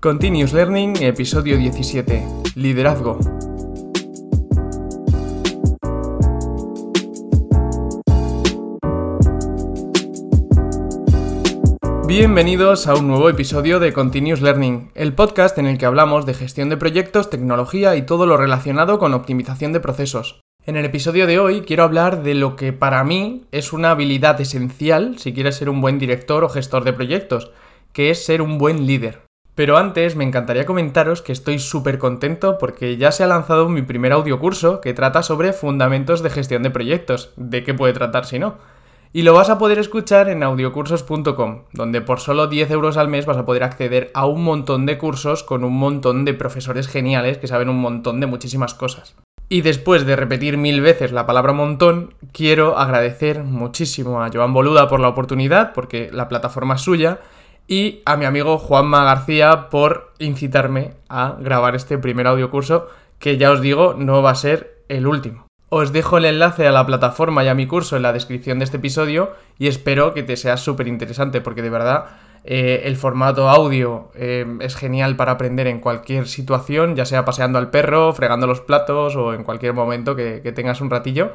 Continuous Learning, episodio 17. Liderazgo. Bienvenidos a un nuevo episodio de Continuous Learning, el podcast en el que hablamos de gestión de proyectos, tecnología y todo lo relacionado con optimización de procesos. En el episodio de hoy quiero hablar de lo que para mí es una habilidad esencial si quieres ser un buen director o gestor de proyectos, que es ser un buen líder. Pero antes me encantaría comentaros que estoy súper contento porque ya se ha lanzado mi primer audiocurso que trata sobre fundamentos de gestión de proyectos. ¿De qué puede tratar si no? Y lo vas a poder escuchar en audiocursos.com, donde por solo 10 euros al mes vas a poder acceder a un montón de cursos con un montón de profesores geniales que saben un montón de muchísimas cosas. Y después de repetir mil veces la palabra montón, quiero agradecer muchísimo a Joan Boluda por la oportunidad, porque la plataforma es suya, y a mi amigo Juanma García por incitarme a grabar este primer audiocurso que ya os digo no va a ser el último. Os dejo el enlace a la plataforma y a mi curso en la descripción de este episodio y espero que te sea súper interesante porque de verdad eh, el formato audio eh, es genial para aprender en cualquier situación, ya sea paseando al perro, fregando los platos o en cualquier momento que tengas un ratillo.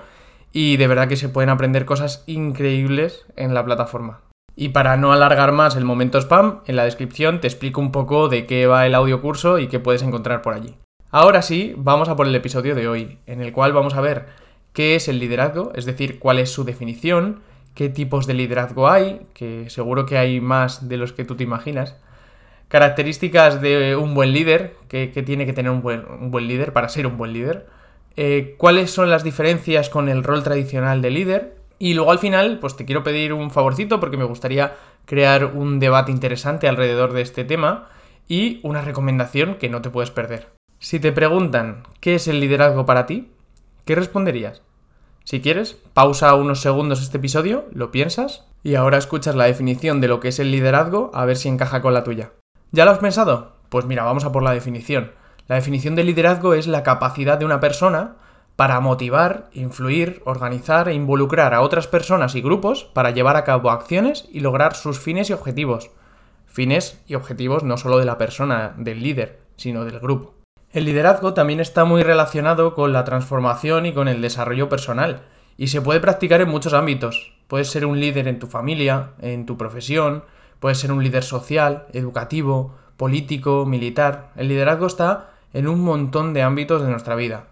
Y de verdad que se pueden aprender cosas increíbles en la plataforma. Y para no alargar más el momento spam, en la descripción te explico un poco de qué va el audio curso y qué puedes encontrar por allí. Ahora sí, vamos a por el episodio de hoy, en el cual vamos a ver qué es el liderazgo, es decir, cuál es su definición, qué tipos de liderazgo hay, que seguro que hay más de los que tú te imaginas, características de un buen líder, que, tiene que tener un buen, líder para ser un buen líder, eh, cuáles son las diferencias con el rol tradicional de líder, y luego al final, pues te quiero pedir un favorcito porque me gustaría crear un debate interesante alrededor de este tema y una recomendación que no te puedes perder. Si te preguntan qué es el liderazgo para ti, ¿qué responderías? Si quieres, pausa unos segundos este episodio, lo piensas y ahora escuchas la definición de lo que es el liderazgo a ver si encaja con la tuya. ¿Ya lo has pensado? Pues mira, vamos a por la definición. La definición de liderazgo es la capacidad de una persona para motivar, influir, organizar e involucrar a otras personas y grupos para llevar a cabo acciones y lograr sus fines y objetivos. Fines y objetivos no solo de la persona, del líder, sino del grupo. El liderazgo también está muy relacionado con la transformación y con el desarrollo personal, y se puede practicar en muchos ámbitos. Puedes ser un líder en tu familia, en tu profesión, puedes ser un líder social, educativo, político, militar. El liderazgo está en un montón de ámbitos de nuestra vida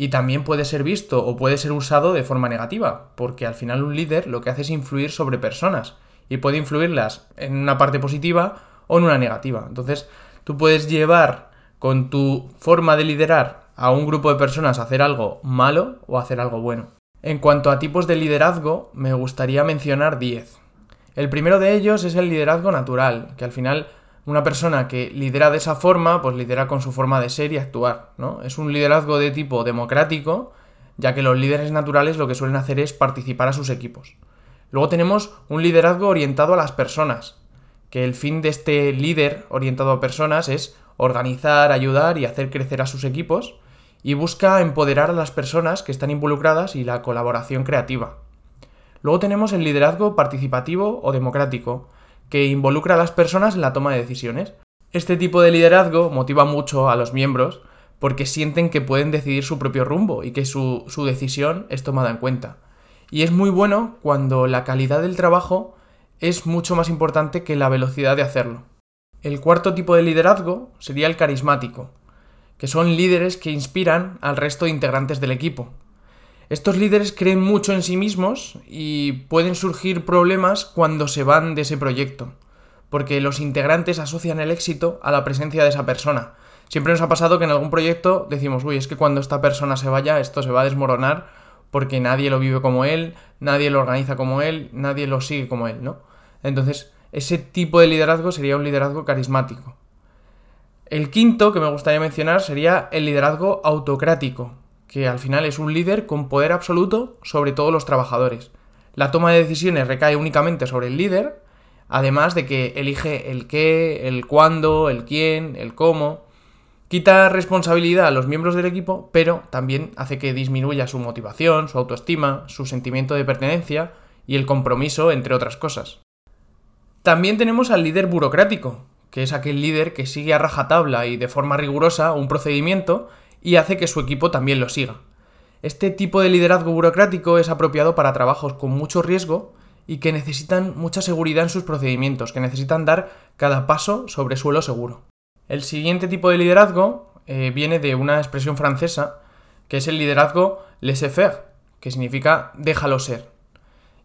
y también puede ser visto o puede ser usado de forma negativa, porque al final un líder lo que hace es influir sobre personas y puede influirlas en una parte positiva o en una negativa. Entonces, tú puedes llevar con tu forma de liderar a un grupo de personas a hacer algo malo o hacer algo bueno. En cuanto a tipos de liderazgo, me gustaría mencionar 10. El primero de ellos es el liderazgo natural, que al final una persona que lidera de esa forma, pues lidera con su forma de ser y actuar, ¿no? Es un liderazgo de tipo democrático, ya que los líderes naturales lo que suelen hacer es participar a sus equipos. Luego tenemos un liderazgo orientado a las personas, que el fin de este líder orientado a personas es organizar, ayudar y hacer crecer a sus equipos, y busca empoderar a las personas que están involucradas y la colaboración creativa. Luego tenemos el liderazgo participativo o democrático, que involucra a las personas en la toma de decisiones. Este tipo de liderazgo motiva mucho a los miembros porque sienten que pueden decidir su propio rumbo y que su, decisión es tomada en cuenta. Y es muy bueno cuando la calidad del trabajo es mucho más importante que la velocidad de hacerlo. El cuarto tipo de liderazgo sería el carismático, que son líderes que inspiran al resto de integrantes del equipo, estos líderes creen mucho en sí mismos y pueden surgir problemas cuando se van de ese proyecto, porque los integrantes asocian el éxito a la presencia de esa persona. Siempre nos ha pasado que en algún proyecto decimos, uy, es que cuando esta persona se vaya, esto se va a desmoronar porque nadie lo vive como él, nadie lo organiza como él, nadie lo sigue como él, ¿no? Entonces, ese tipo de liderazgo sería un liderazgo carismático. El quinto que me gustaría mencionar sería el liderazgo autocrático, que al final es un líder con poder absoluto sobre todos los trabajadores. La toma de decisiones recae únicamente sobre el líder, además de que elige el qué, el cuándo, el quién, el cómo. Quita responsabilidad a los miembros del equipo, pero también hace que disminuya su motivación, su autoestima, su sentimiento de pertenencia y el compromiso, entre otras cosas. También tenemos al líder burocrático, que es aquel líder que sigue a rajatabla y de forma rigurosa un procedimiento y hace que su equipo también lo siga. Este tipo de liderazgo burocrático es apropiado para trabajos con mucho riesgo y que necesitan mucha seguridad en sus procedimientos, que necesitan dar cada paso sobre suelo seguro. El siguiente tipo de liderazgo eh, viene de una expresión francesa que es el liderazgo laissez-faire, que significa déjalo ser.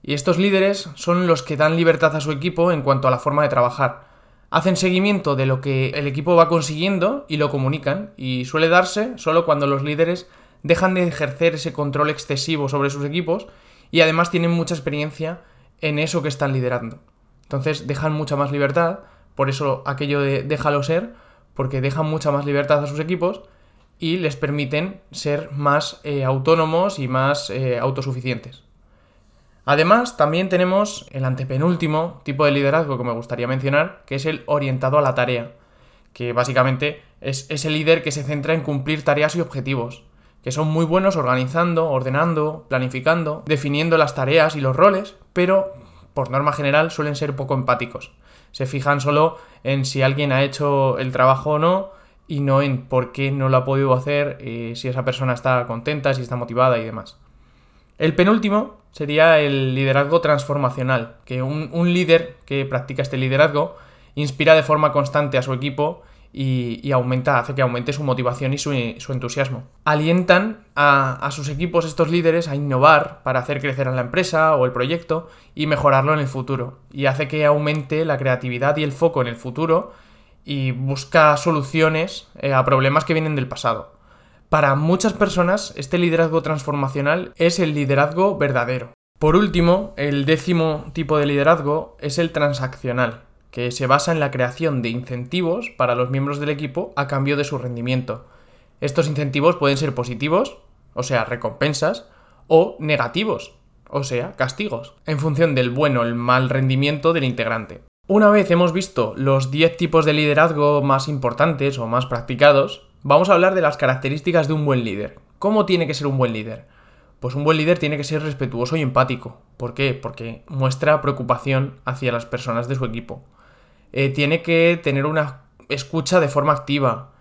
Y estos líderes son los que dan libertad a su equipo en cuanto a la forma de trabajar. Hacen seguimiento de lo que el equipo va consiguiendo y lo comunican, y suele darse solo cuando los líderes dejan de ejercer ese control excesivo sobre sus equipos y además tienen mucha experiencia en eso que están liderando. Entonces dejan mucha más libertad, por eso aquello de déjalo ser, porque dejan mucha más libertad a sus equipos y les permiten ser más eh, autónomos y más eh, autosuficientes. Además, también tenemos el antepenúltimo tipo de liderazgo que me gustaría mencionar, que es el orientado a la tarea, que básicamente es ese líder que se centra en cumplir tareas y objetivos, que son muy buenos organizando, ordenando, planificando, definiendo las tareas y los roles, pero por norma general suelen ser poco empáticos. Se fijan solo en si alguien ha hecho el trabajo o no y no en por qué no lo ha podido hacer, eh, si esa persona está contenta, si está motivada y demás. El penúltimo sería el liderazgo transformacional, que un, líder que practica este liderazgo inspira de forma constante a su equipo y, aumenta, hace que aumente su motivación y su, entusiasmo. Alientan a, sus equipos estos líderes a innovar para hacer crecer a la empresa o el proyecto y mejorarlo en el futuro. Y hace que aumente la creatividad y el foco en el futuro y busca soluciones eh, a problemas que vienen del pasado. Para muchas personas, este liderazgo transformacional es el liderazgo verdadero. Por último, el décimo tipo de liderazgo es el transaccional, que se basa en la creación de incentivos para los miembros del equipo a cambio de su rendimiento. Estos incentivos pueden ser positivos, o sea, recompensas, o negativos, o sea, castigos, en función del bueno o el mal rendimiento del integrante. Una vez hemos visto los 10 tipos de liderazgo más importantes o más practicados, Vamos a hablar de las características de un buen líder. ¿Cómo tiene que ser un buen líder? Pues un buen líder tiene que ser respetuoso y empático. ¿Por qué? Porque muestra preocupación hacia las personas de su equipo. Eh, tiene que tener una escucha de forma activa.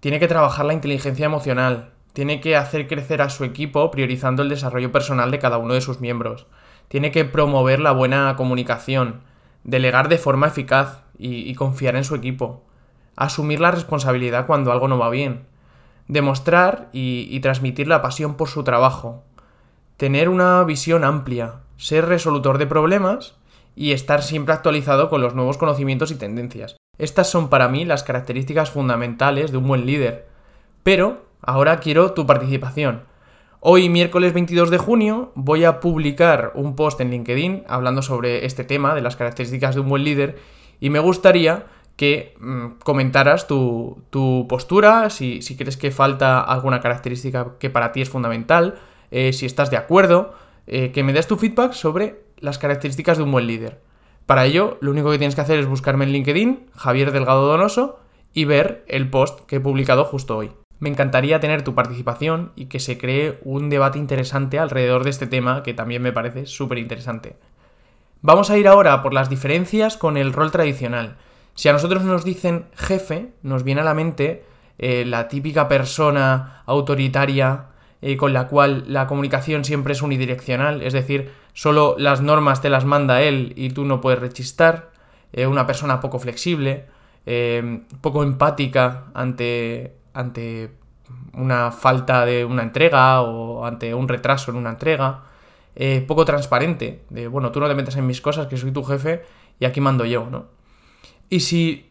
Tiene que trabajar la inteligencia emocional. Tiene que hacer crecer a su equipo priorizando el desarrollo personal de cada uno de sus miembros. Tiene que promover la buena comunicación. Delegar de forma eficaz y confiar en su equipo asumir la responsabilidad cuando algo no va bien, demostrar y, transmitir la pasión por su trabajo, tener una visión amplia, ser resolutor de problemas y estar siempre actualizado con los nuevos conocimientos y tendencias. Estas son para mí las características fundamentales de un buen líder. Pero ahora quiero tu participación. Hoy, miércoles 22 de junio, voy a publicar un post en LinkedIn hablando sobre este tema de las características de un buen líder y me gustaría que mm, comentaras tu, postura, si, crees que falta alguna característica que para ti es fundamental, eh, si estás de acuerdo, eh, que me des tu feedback sobre las características de un buen líder. Para ello, lo único que tienes que hacer es buscarme en LinkedIn, Javier Delgado Donoso, y ver el post que he publicado justo hoy. Me encantaría tener tu participación y que se cree un debate interesante alrededor de este tema que también me parece súper interesante. Vamos a ir ahora por las diferencias con el rol tradicional. Si a nosotros nos dicen jefe, nos viene a la mente eh, la típica persona autoritaria eh, con la cual la comunicación siempre es unidireccional, es decir, solo las normas te las manda él y tú no puedes rechistar, eh, una persona poco flexible, poco empática ante, ante una falta de una entrega o ante un retraso en una entrega, poco transparente, de bueno, tú no te metes en mis cosas, que soy tu jefe y aquí mando yo, ¿no? Y si,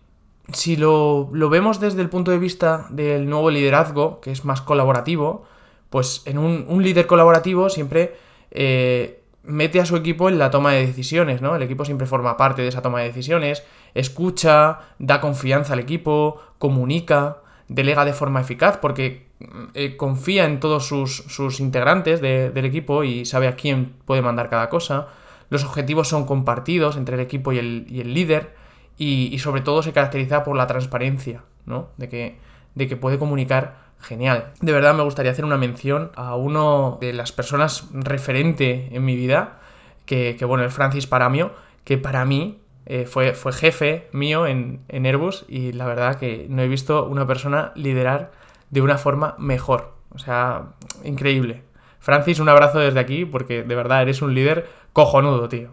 si lo, vemos desde el punto de vista del nuevo liderazgo, que es más colaborativo, pues en un, líder colaborativo siempre eh, mete a su equipo en la toma de decisiones, ¿no? El equipo siempre forma parte de esa toma de decisiones, escucha, da confianza al equipo, comunica, delega de forma eficaz, porque eh, confía en todos sus, integrantes del equipo y sabe a quién puede mandar cada cosa. Los objetivos son compartidos entre el equipo y el, y el líder y, sobre todo se caracteriza por la transparencia, ¿no? De que, de que puede comunicar genial. De verdad me gustaría hacer una mención a uno de las personas referente en mi vida, que, bueno, es Francis Paramio, que para mí eh, fue, fue, jefe mío en, en Airbus y la verdad que no he visto una persona liderar de una forma mejor. O sea, increíble. Francis, un abrazo desde aquí porque de verdad eres un líder cojonudo, tío.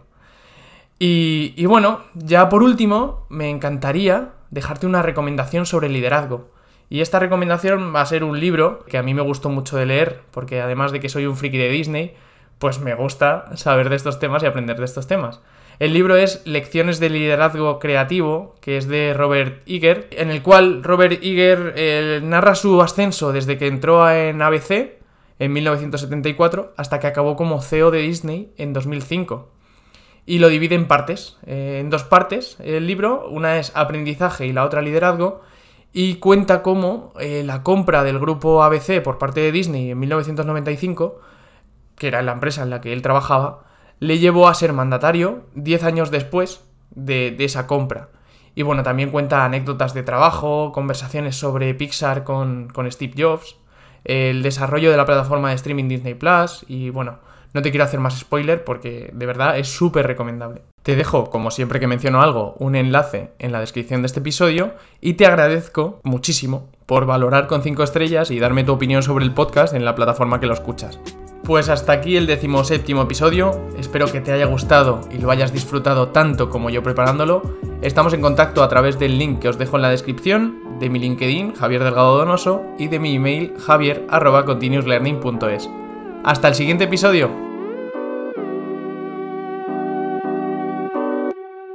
Y, bueno, ya por último, me encantaría dejarte una recomendación sobre liderazgo. Y esta recomendación va a ser un libro que a mí me gustó mucho de leer, porque además de que soy un friki de Disney, pues me gusta saber de estos temas y aprender de estos temas. El libro es Lecciones de Liderazgo Creativo, que es de Robert Iger, en el cual Robert Iger eh, narra su ascenso desde que entró en ABC en 1974 hasta que acabó como CEO de Disney en 2005. Y lo divide en partes, eh, en dos partes el libro, una es aprendizaje y la otra liderazgo, y cuenta cómo eh, la compra del grupo ABC por parte de Disney en 1995, que era la empresa en la que él trabajaba, le llevó a ser mandatario 10 años después de, esa compra. Y bueno, también cuenta anécdotas de trabajo, conversaciones sobre Pixar con, con Steve Jobs, el desarrollo de la plataforma de streaming Disney Plus y bueno, no te quiero hacer más spoiler porque de verdad es súper recomendable. Te dejo, como siempre que menciono algo, un enlace en la descripción de este episodio y te agradezco muchísimo por valorar con 5 estrellas y darme tu opinión sobre el podcast en la plataforma que lo escuchas. Pues hasta aquí el decimoséptimo episodio, espero que te haya gustado y lo hayas disfrutado tanto como yo preparándolo. Estamos en contacto a través del link que os dejo en la descripción, de mi LinkedIn, Javier Delgado Donoso, y de mi email, javier.continuouslearning.es. Hasta el siguiente episodio.